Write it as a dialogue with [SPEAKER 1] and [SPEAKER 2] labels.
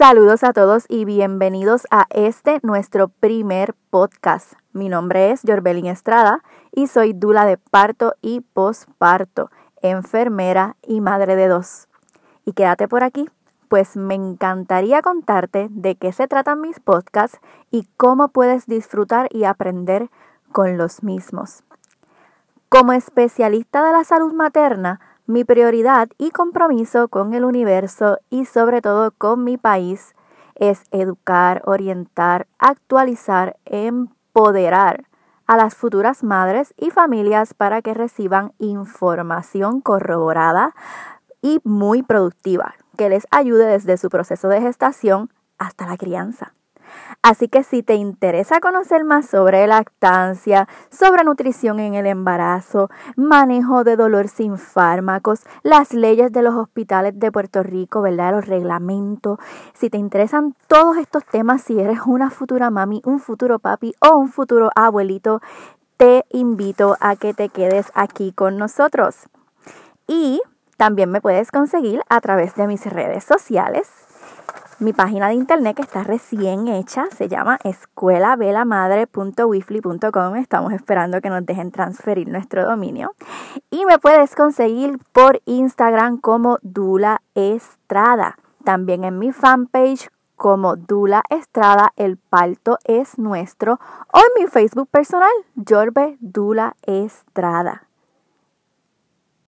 [SPEAKER 1] Saludos a todos y bienvenidos a este nuestro primer podcast. Mi nombre es Jorbelín Estrada y soy dula de parto y posparto, enfermera y madre de dos. Y quédate por aquí, pues me encantaría contarte de qué se tratan mis podcasts y cómo puedes disfrutar y aprender con los mismos. Como especialista de la salud materna, mi prioridad y compromiso con el universo y sobre todo con mi país es educar, orientar, actualizar, empoderar a las futuras madres y familias para que reciban información corroborada y muy productiva que les ayude desde su proceso de gestación hasta la crianza. Así que si te interesa conocer más sobre lactancia, sobre nutrición en el embarazo, manejo de dolor sin fármacos, las leyes de los hospitales de Puerto Rico, ¿verdad? Los reglamentos. Si te interesan todos estos temas, si eres una futura mami, un futuro papi o un futuro abuelito, te invito a que te quedes aquí con nosotros. Y también me puedes conseguir a través de mis redes sociales mi página de internet que está recién hecha se llama escuelavelamadre.wifly.com. Estamos esperando que nos dejen transferir nuestro dominio. Y me puedes conseguir por Instagram como Dula Estrada. También en mi fanpage como Dula Estrada, el palto es nuestro. O en mi Facebook personal, Jorbe Dula Estrada.